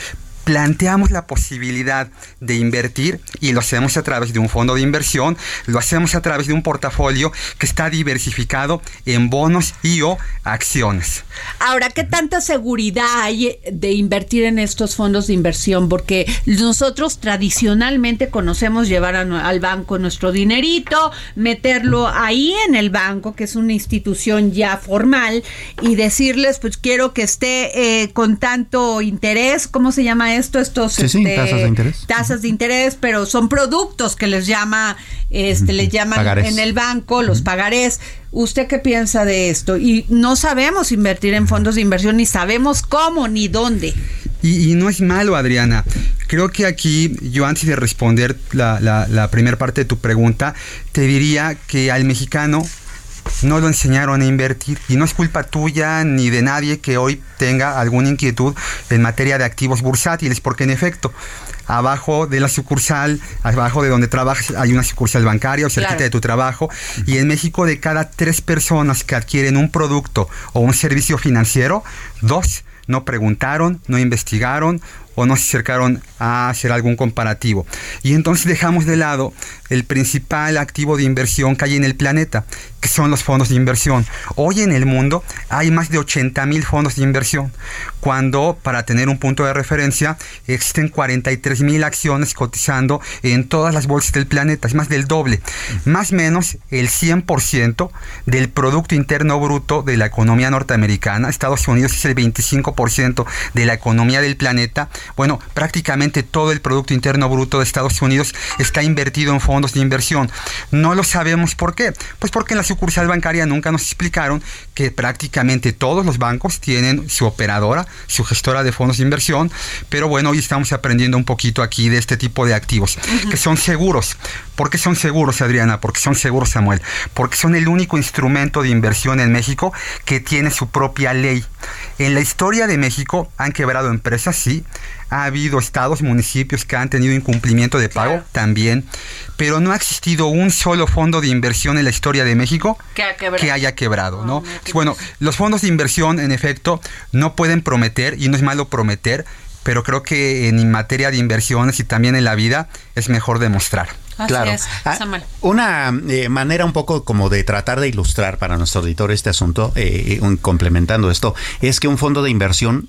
Speaker 10: planteamos la posibilidad de invertir y lo hacemos a través de un fondo de inversión, lo hacemos a través de un portafolio que está diversificado en bonos y o acciones.
Speaker 3: Ahora, ¿qué tanta seguridad hay de invertir en estos fondos de inversión? Porque nosotros tradicionalmente conocemos llevar al banco nuestro dinerito, meterlo ahí en el banco, que es una institución ya formal, y decirles, pues quiero que esté eh, con tanto interés, ¿cómo se llama esto, estos
Speaker 4: este, tasas de interés.
Speaker 3: Tasas de interés, pero son productos que les llama, este, les llaman en el banco, los pagarés. ¿Usted qué piensa de esto? Y no sabemos invertir en fondos de inversión, ni sabemos cómo, ni dónde.
Speaker 10: Y, no es malo, Adriana. Creo que aquí, yo antes de responder la, la primera parte de tu pregunta, te diría que al mexicano no lo enseñaron a invertir y no es culpa tuya ni de nadie que hoy tenga alguna inquietud en materia de activos bursátiles, porque en efecto, abajo de la sucursal, abajo de donde trabajas, hay una sucursal bancaria o cerquita de tu trabajo. Y en México, de cada tres personas que adquieren un producto o un servicio financiero, dos no preguntaron, no investigaron o no se acercaron a hacer algún comparativo. Y entonces dejamos de lado el principal activo de inversión que hay en el planeta, que son los fondos de inversión. Hoy en el mundo hay más de 80 mil fondos de inversión, cuando para tener un punto de referencia existen 43 mil acciones cotizando en todas las bolsas del planeta, es más del doble. Más o menos el 100% del Producto Interno Bruto de la economía norteamericana, Estados Unidos es el 25% de la economía del planeta, bueno, prácticamente todo el Producto Interno Bruto de Estados Unidos está invertido en fondos de inversión. No lo sabemos por qué. Pues porque en la sucursal bancaria nunca nos explicaron que prácticamente todos los bancos tienen su operadora, su gestora de fondos de inversión, pero bueno, hoy estamos aprendiendo un poquito aquí de este tipo de activos, que son seguros. ¿Por qué son seguros, Adriana? Porque son seguros, Samuel. Porque son el único instrumento de inversión en México que tiene su propia ley. En la historia de México han quebrado empresas, sí, ha habido estados, municipios que han tenido incumplimiento de pago también, pero no ha existido un solo fondo de inversión en la historia de México que, haya quebrado, ¿no? bueno, los fondos de inversión, en efecto, no pueden prometer, y no es malo prometer, pero creo que en materia de inversiones y también en la vida es mejor demostrar.
Speaker 4: Claro. Ah, una eh, manera un poco como de tratar de ilustrar para nuestro auditor este asunto, eh, complementando esto, es que un fondo de inversión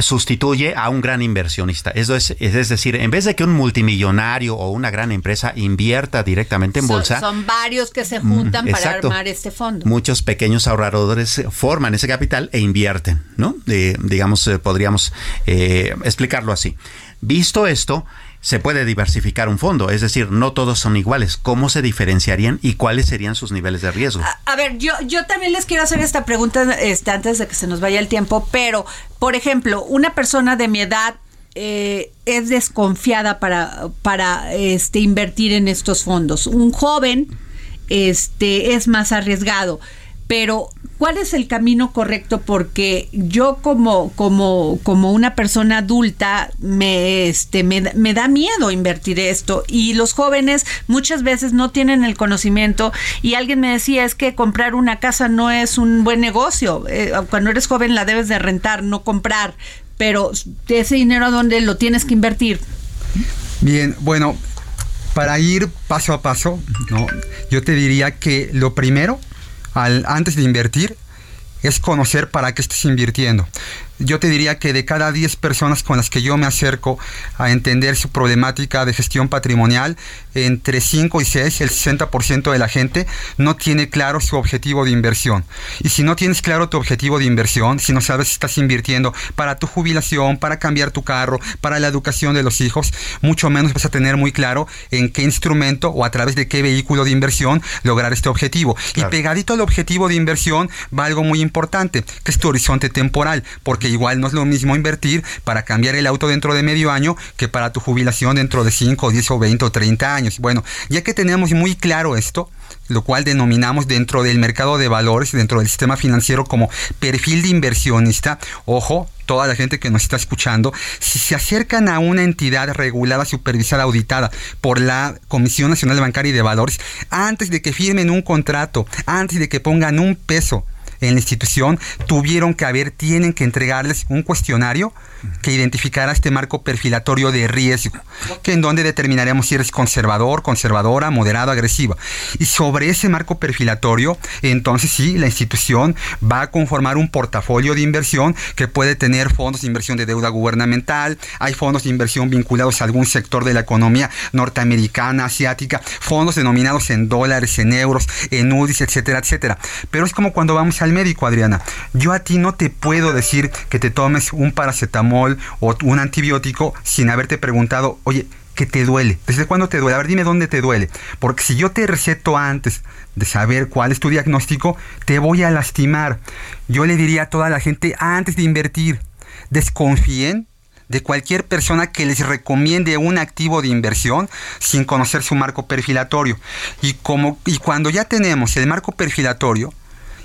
Speaker 4: sustituye a un gran inversionista. Eso es, es decir, en vez de que un multimillonario o una gran empresa invierta directamente en bolsa.
Speaker 3: Son varios que se juntan para armar este fondo.
Speaker 4: Muchos pequeños ahorradores forman ese capital e invierten, ¿no? digamos, eh, podríamos eh, explicarlo así. Visto esto, se puede diversificar un fondo, es decir, no todos son iguales. ¿Cómo se diferenciarían y cuáles serían sus niveles de riesgo?
Speaker 3: A, ver, yo, yo también les quiero hacer esta pregunta este, antes de que se nos vaya el tiempo, pero, por ejemplo, una persona de mi edad eh, es desconfiada para, para este, invertir en estos fondos. Un joven este, es más arriesgado pero ¿cuál es el camino correcto? Porque yo como, como, como una persona adulta me, este, me, da miedo invertir esto y los jóvenes muchas veces no tienen el conocimiento y alguien me decía es que comprar una casa no es un buen negocio. Eh, cuando eres joven la debes de rentar, no comprar, pero ese dinero a dónde lo tienes que invertir.
Speaker 10: Bien, bueno, para ir paso a paso, ¿no? yo te diría que lo primero al, antes de invertir es conocer para qué estás invirtiendo yo te diría que de cada 10 personas con las que yo me acerco a entender su problemática de gestión patrimonial, entre 5 y 6, el 60% de la gente no tiene claro su objetivo de inversión. Y si no tienes claro tu objetivo de inversión, si no sabes si estás invirtiendo para tu jubilación, para cambiar tu carro, para la educación de los hijos, mucho menos vas a tener muy claro en qué instrumento o a través de qué vehículo de inversión lograr este objetivo. Y pegadito al objetivo de inversión va algo muy importante, que es tu horizonte temporal, porque igual no es lo mismo invertir para cambiar el auto dentro de medio año que para tu jubilación dentro de 5, 10 o 20 o 30 años. Bueno, ya que tenemos muy claro esto, lo cual denominamos dentro del mercado de valores, dentro del sistema financiero como perfil de inversionista. Ojo, toda la gente que nos está escuchando, si se acercan a una entidad regulada, supervisada, auditada por la Comisión Nacional Bancaria y de Valores, antes de que firmen un contrato, antes de que pongan un peso en la institución, tuvieron que haber, tienen que entregarles un cuestionario que identificará este marco perfilatorio de riesgo, que en donde determinaremos si eres conservador, conservadora, moderado, agresiva. Y sobre ese marco perfilatorio, entonces sí, la institución va a conformar un portafolio de inversión que puede tener fondos de inversión de deuda gubernamental, hay fondos de inversión vinculados a algún sector de la economía norteamericana, asiática, fondos denominados en dólares, en euros, en UDIs, etcétera, etcétera. Pero es como cuando vamos al médico, Adriana. Yo a ti no te puedo decir que te tomes un paracetamol o un antibiótico sin haberte preguntado, oye, ¿qué te duele? ¿Desde cuándo te duele? A ver, dime dónde te duele. Porque si yo te receto antes de saber cuál es tu diagnóstico, te voy a lastimar. Yo le diría a toda la gente antes de invertir, desconfíen de cualquier persona que les recomiende un activo de inversión sin conocer su marco perfilatorio. Y, y cuando ya tenemos el marco perfilatorio,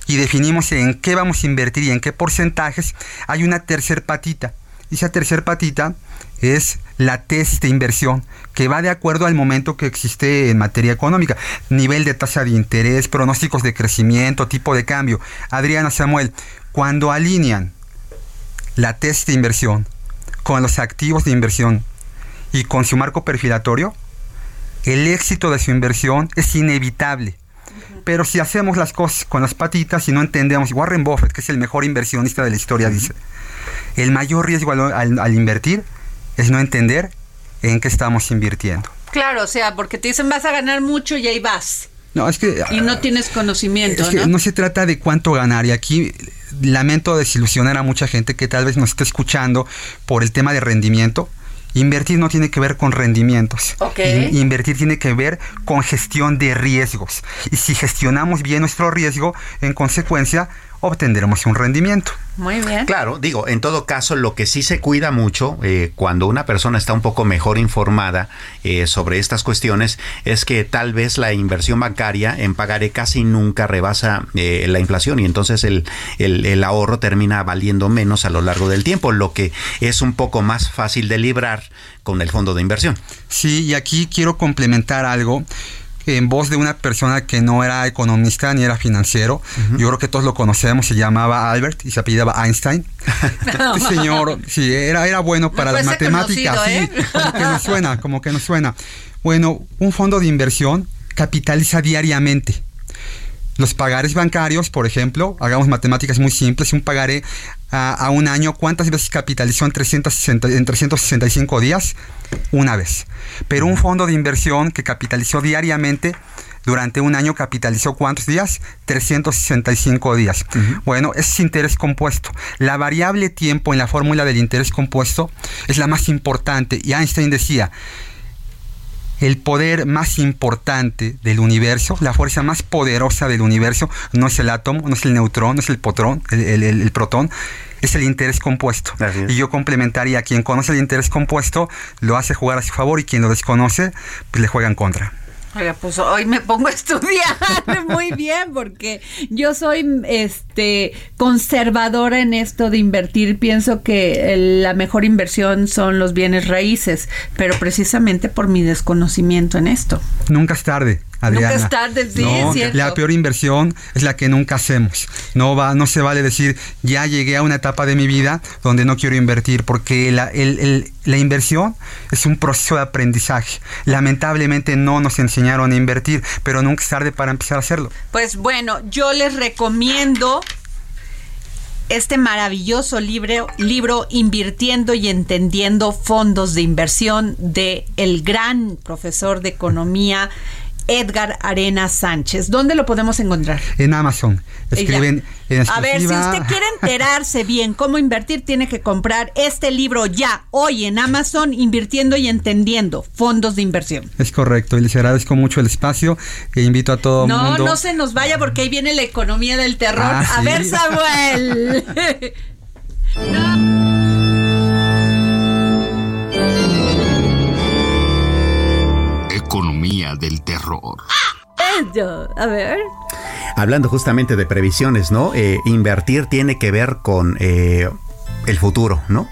Speaker 10: y definimos en qué vamos a invertir y en qué porcentajes, hay una tercer patita esa tercer patita es la tesis de inversión, que va de acuerdo al momento que existe en materia económica. Nivel de tasa de interés, pronósticos de crecimiento, tipo de cambio. Adriana Samuel, cuando alinean la tesis de inversión con los activos de inversión y con su marco perfilatorio, el éxito de su inversión es inevitable. Pero si hacemos las cosas con las patitas y no entendemos, Warren Buffett, que es el mejor inversionista de la historia, dice, el mayor riesgo al, invertir es no entender en qué estamos invirtiendo.
Speaker 3: Claro, o sea, porque te dicen vas a ganar mucho y ahí vas.
Speaker 10: No, es que...
Speaker 3: Y no tienes conocimiento, es que
Speaker 10: ¿no? ¿no? se trata de cuánto ganar. Y aquí lamento desilusionar a mucha gente que tal vez nos esté escuchando por el tema de rendimiento. Invertir no tiene que ver con rendimientos. Invertir tiene que ver con gestión de riesgos. Y si gestionamos bien nuestro riesgo, en consecuencia, obtendremos un rendimiento.
Speaker 3: Muy bien.
Speaker 4: Claro, digo, en todo caso, lo que sí se cuida mucho eh, cuando una persona está un poco mejor informada eh, sobre estas cuestiones es que tal vez la inversión bancaria en pagaré casi nunca rebasa eh, la inflación y entonces el, el, ahorro termina valiendo menos a lo largo del tiempo, lo que es un poco más fácil de librar con el fondo de inversión.
Speaker 10: Sí, y aquí quiero complementar algo en voz de una persona que no era economista ni era financiero. Yo creo que todos lo conocemos, se llamaba Albert y se apellidaba Einstein. este señor, sí, era, era bueno para las matemáticas, sí, ¿eh? como que nos suena, como que nos suena. Bueno, un fondo de inversión capitaliza diariamente. Los pagares bancarios, por ejemplo, hagamos matemáticas muy simples, un pagaré a, un año, ¿cuántas veces capitalizó en, 360, en 365 días? Una vez. Pero un fondo de inversión que capitalizó diariamente durante un año capitalizó cuántos días? 365 días. Bueno, es interés compuesto. La variable tiempo en la fórmula del interés compuesto es la más importante. Y Einstein decía, el poder más importante del universo, la fuerza más poderosa del universo, no es el átomo, no es el neutrón, no es el, potrón, el, protón, es el interés compuesto. Y yo complementaría, quien conoce el interés compuesto lo hace jugar a su favor y quien lo desconoce, pues le juega en contra.
Speaker 3: Oiga, pues hoy me pongo a estudiar muy bien porque yo soy este conservadora en esto de invertir. Pienso que la mejor inversión son los bienes raíces, pero precisamente por mi desconocimiento en esto.
Speaker 10: Nunca es tarde. Adriana.
Speaker 3: Nunca es tarde, sí,
Speaker 10: La peor inversión es la que nunca hacemos. No va, no se vale decir ya llegué a una etapa de mi vida donde no quiero invertir, porque la, la inversión es un proceso de aprendizaje. Lamentablemente no nos enseñaron a invertir, pero nunca es tarde para empezar a hacerlo.
Speaker 3: Pues bueno, yo les recomiendo este maravilloso libro, libro Invirtiendo y Entendiendo Fondos de Inversión de el gran profesor de economía Edgar Arena Sánchez. ¿Dónde lo podemos encontrar?
Speaker 10: En Amazon. Escriben
Speaker 3: en A ver, si usted quiere enterarse bien cómo invertir, tiene que comprar este libro ya, hoy en Amazon, Invirtiendo y Entendiendo Fondos de Inversión.
Speaker 10: Es correcto, y les agradezco mucho el espacio e invito a todo
Speaker 3: no,
Speaker 10: mundo.
Speaker 3: No, no se nos vaya porque ahí viene la economía del terror. Ah, a ver, Samuel.
Speaker 1: Economía del terror.
Speaker 3: A ver.
Speaker 4: Hablando justamente de previsiones, ¿no? Eh, invertir tiene que ver con eh, el futuro, ¿no?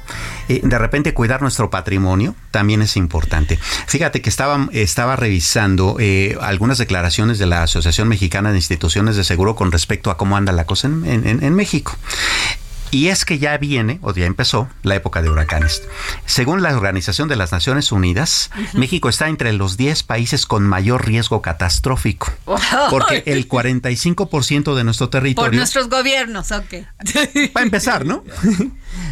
Speaker 4: Eh, de repente cuidar nuestro patrimonio también es importante. Fíjate que estaba, estaba revisando algunas declaraciones de la Asociación Mexicana de Instituciones de Seguro con respecto a cómo anda la cosa en, en México. Y es que ya viene, o ya empezó, la época de huracanes. Según la Organización de las Naciones Unidas, México está entre los 10 países con mayor riesgo catastrófico. Porque el 45% de nuestro territorio...
Speaker 3: Por nuestros gobiernos, ok.
Speaker 4: Para empezar, ¿no?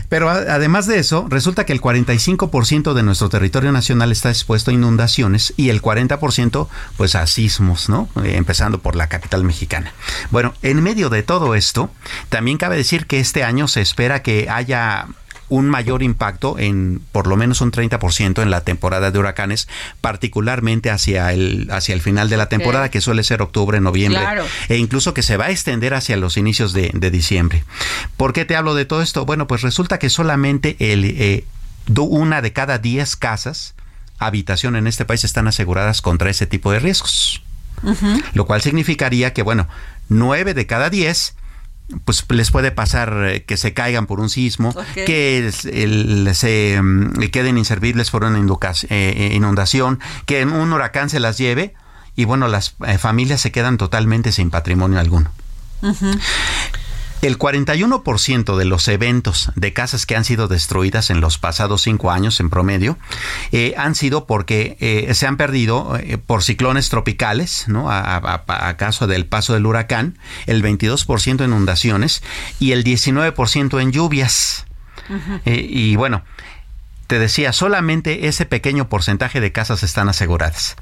Speaker 4: Pero además de eso, resulta que el 45% de nuestro territorio nacional está expuesto a inundaciones y el 40% pues a sismos, ¿no? Eh, empezando por la capital mexicana. Bueno, en medio de todo esto, también cabe decir que este año se espera que haya un mayor impacto en por lo menos un 30% en la temporada de huracanes, particularmente hacia el, hacia el final de la temporada, que suele ser octubre, noviembre, e incluso que se va a extender hacia los inicios de, diciembre. ¿Por qué te hablo de todo esto? Bueno, pues resulta que solamente el, eh, una de cada 10 casas, habitación en este país están aseguradas contra ese tipo de riesgos. Lo cual significaría que, bueno, 9 de cada 10 pues les puede pasar eh, que se caigan por un sismo, que se mm, queden inservibles por una eh, eh, inundación, que un huracán se las lleve y bueno, las familias se quedan totalmente sin patrimonio alguno. El 41% de los eventos de casas que han sido destruidas en los pasados cinco años en promedio eh, han sido porque eh, se han perdido eh, por ciclones tropicales, ¿no? A, caso del paso del huracán, el 22% en inundaciones y el 19% en lluvias. y bueno, te decía, solamente ese pequeño porcentaje de casas están aseguradas.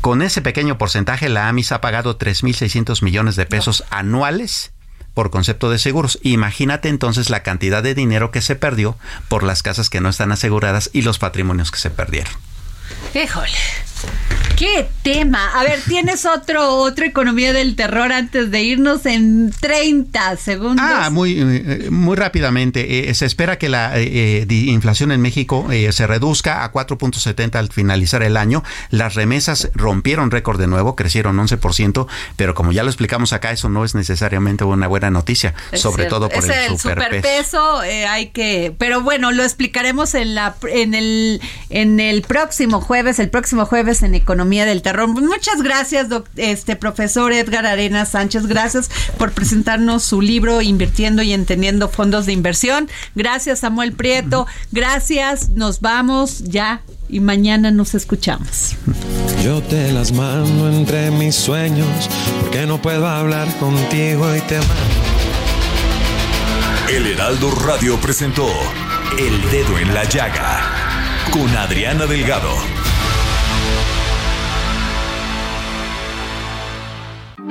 Speaker 4: Con ese pequeño porcentaje, la AMIS ha pagado 3.600 millones de pesos anuales por concepto de seguros. Imagínate entonces la cantidad de dinero que se perdió por las casas que no están aseguradas y los patrimonios que se perdieron.
Speaker 3: Híjole. ¿Qué tema? A ver, ¿tienes otro, otra economía del terror antes de irnos en 30 segundos?
Speaker 4: Ah, muy, eh, muy rápidamente. Eh, se espera que la eh, inflación en México se reduzca a 4.70 al finalizar el año. Las remesas rompieron récord de nuevo, crecieron 11%, pero como ya lo explicamos acá, eso no es necesariamente una buena noticia, sobre todo por el, el superpeso.
Speaker 3: hay que, pero bueno, lo explicaremos en la en el en el próximo jueves, el próximo jueves en Economía del terror. Muchas gracias, este profesor Edgar Arenas Sánchez. Gracias por presentarnos su libro Invirtiendo y Entendiendo Fondos de Inversión. Gracias, Samuel Prieto. Gracias. Nos vamos ya y mañana nos escuchamos.
Speaker 2: Yo te las mando entre mis sueños porque no puedo hablar contigo y te mando.
Speaker 1: El Heraldo Radio presentó El Dedo en la Llaga con Adriana Delgado.